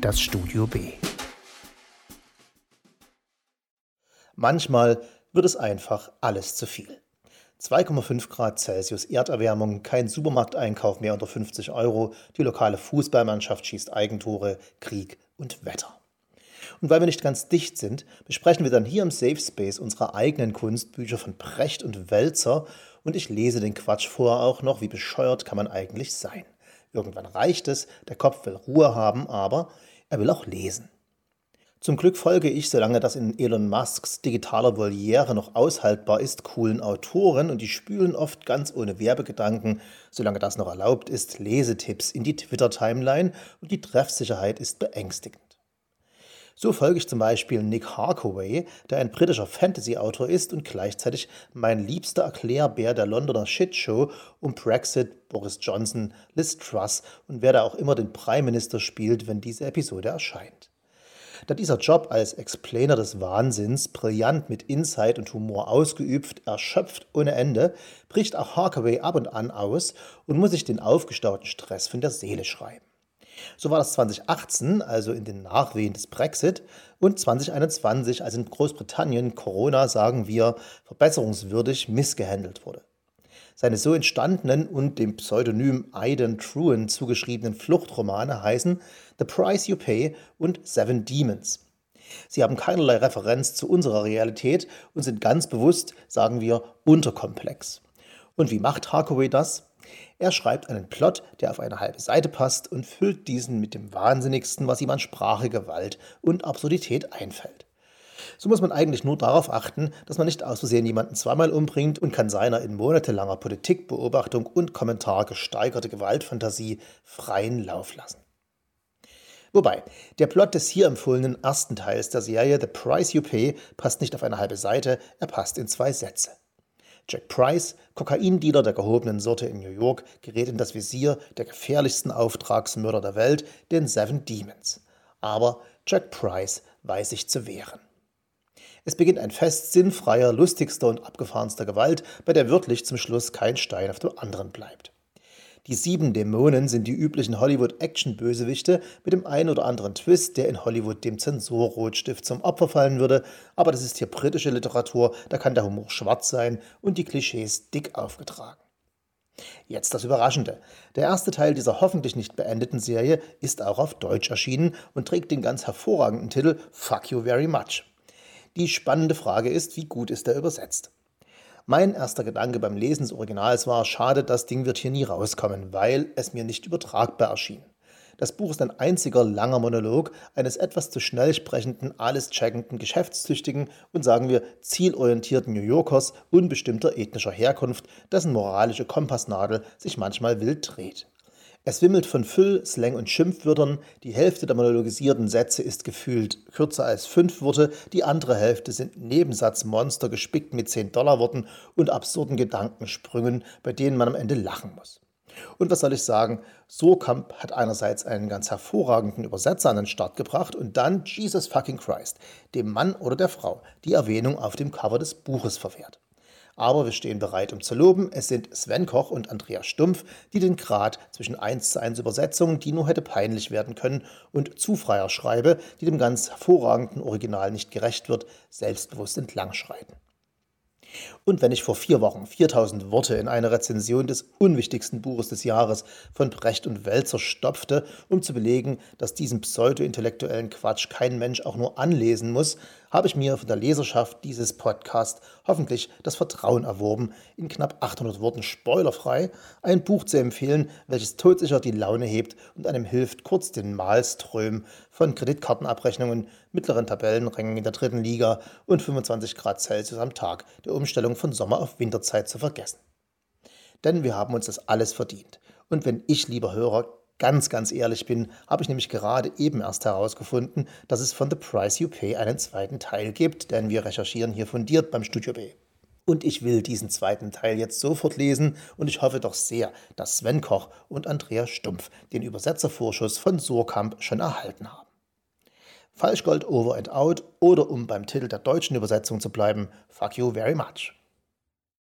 das Studio B. Manchmal wird es einfach alles zu viel. 2,5 Grad Celsius Erderwärmung, kein Supermarkteinkauf mehr unter 50 Euro, die lokale Fußballmannschaft schießt Eigentore, Krieg und Wetter. Und weil wir nicht ganz dicht sind, besprechen wir dann hier im Safe Space unsere eigenen Kunstbücher von Precht und Wälzer und ich lese den Quatsch vorher auch noch, wie bescheuert kann man eigentlich sein. Irgendwann reicht es, der Kopf will Ruhe haben, aber er will auch lesen. Zum Glück folge ich, solange das in Elon Musks digitaler Voliere noch aushaltbar ist, coolen Autoren und die spülen oft ganz ohne Werbegedanken, solange das noch erlaubt ist, Lesetipps in die Twitter-Timeline und die Treffsicherheit ist beängstigend. So folge ich zum Beispiel Nick Harkaway, der ein britischer Fantasy-Autor ist und gleichzeitig mein liebster Erklärbär der Londoner Shitshow um Brexit, Boris Johnson, Liz Truss und wer da auch immer den Prime Minister spielt, wenn diese Episode erscheint. Da dieser Job als Explainer des Wahnsinns, brillant mit Insight und Humor ausgeübt, erschöpft ohne Ende, bricht auch Harkaway ab und an aus und muss sich den aufgestauten Stress von der Seele schreiben. So war das 2018, also in den Nachwehen des Brexit, und 2021, als in Großbritannien Corona, sagen wir, verbesserungswürdig missgehandelt wurde. Seine so entstandenen und dem Pseudonym Aidan Truen zugeschriebenen Fluchtromane heißen The Price You Pay und Seven Demons. Sie haben keinerlei Referenz zu unserer Realität und sind ganz bewusst, sagen wir, unterkomplex. Und wie macht Harkaway das? Er schreibt einen Plot, der auf eine halbe Seite passt und füllt diesen mit dem Wahnsinnigsten, was ihm an Sprache, Gewalt und Absurdität einfällt. So muss man eigentlich nur darauf achten, dass man nicht aus Versehen jemanden zweimal umbringt und kann seiner in monatelanger Politikbeobachtung und Kommentar gesteigerte Gewaltfantasie freien Lauf lassen. Wobei, der Plot des hier empfohlenen ersten Teils der Serie The Price You Pay passt nicht auf eine halbe Seite, er passt in zwei Sätze. Jack Price, Kokaindealer der gehobenen Sorte in New York, gerät in das Visier der gefährlichsten Auftragsmörder der Welt, den Seven Demons. Aber Jack Price weiß sich zu wehren. Es beginnt ein Fest sinnfreier, lustigster und abgefahrenster Gewalt, bei der wirklich zum Schluss kein Stein auf dem anderen bleibt. Die sieben Dämonen sind die üblichen Hollywood-Action-Bösewichte mit dem einen oder anderen Twist, der in Hollywood dem Zensurrotstift zum Opfer fallen würde. Aber das ist hier britische Literatur, da kann der Humor schwarz sein und die Klischees dick aufgetragen. Jetzt das Überraschende. Der erste Teil dieser hoffentlich nicht beendeten Serie ist auch auf Deutsch erschienen und trägt den ganz hervorragenden Titel Fuck You Very Much. Die spannende Frage ist, wie gut ist er übersetzt? Mein erster Gedanke beim Lesen des Originals war, schade, das Ding wird hier nie rauskommen, weil es mir nicht übertragbar erschien. Das Buch ist ein einziger langer Monolog eines etwas zu schnell sprechenden, alles checkenden, geschäftstüchtigen und sagen wir zielorientierten New Yorkers unbestimmter ethnischer Herkunft, dessen moralische Kompassnadel sich manchmal wild dreht. Es wimmelt von Füll-, Slang- und Schimpfwörtern. Die Hälfte der monologisierten Sätze ist gefühlt kürzer als fünf Worte. Die andere Hälfte sind Nebensatzmonster gespickt mit 10-Dollar-Worten und absurden Gedankensprüngen, bei denen man am Ende lachen muss. Und was soll ich sagen? Surkamp hat einerseits einen ganz hervorragenden Übersetzer an den Start gebracht und dann Jesus fucking Christ, dem Mann oder der Frau, die Erwähnung auf dem Cover des Buches verwehrt. Aber wir stehen bereit, um zu loben. Es sind Sven Koch und Andreas Stumpf, die den Grad zwischen 1 zu 1 Übersetzung, die nur hätte peinlich werden können, und zu freier Schreibe, die dem ganz hervorragenden Original nicht gerecht wird, selbstbewusst entlangschreiten. Und wenn ich vor vier Wochen 4000 Worte in eine Rezension des unwichtigsten Buches des Jahres von Brecht und Wälzer stopfte, um zu belegen, dass diesen pseudo-intellektuellen Quatsch kein Mensch auch nur anlesen muss, habe ich mir von der Leserschaft dieses Podcasts hoffentlich das Vertrauen erworben, in knapp 800 Worten spoilerfrei ein Buch zu empfehlen, welches todsicher die Laune hebt und einem hilft, kurz den Malström von Kreditkartenabrechnungen, mittleren Tabellenrängen in der dritten Liga und 25 Grad Celsius am Tag der Umstellung von Sommer auf Winterzeit zu vergessen. Denn wir haben uns das alles verdient. Und wenn ich, lieber Hörer, ganz, ganz ehrlich bin, habe ich nämlich gerade eben erst herausgefunden, dass es von The Price You Pay einen zweiten Teil gibt, denn wir recherchieren hier fundiert beim Studio B. Und ich will diesen zweiten Teil jetzt sofort lesen und ich hoffe doch sehr, dass Sven Koch und Andreas Stumpf den Übersetzervorschuss von Surkamp schon erhalten haben. Falschgold over and out oder um beim Titel der deutschen Übersetzung zu bleiben, fuck you very much.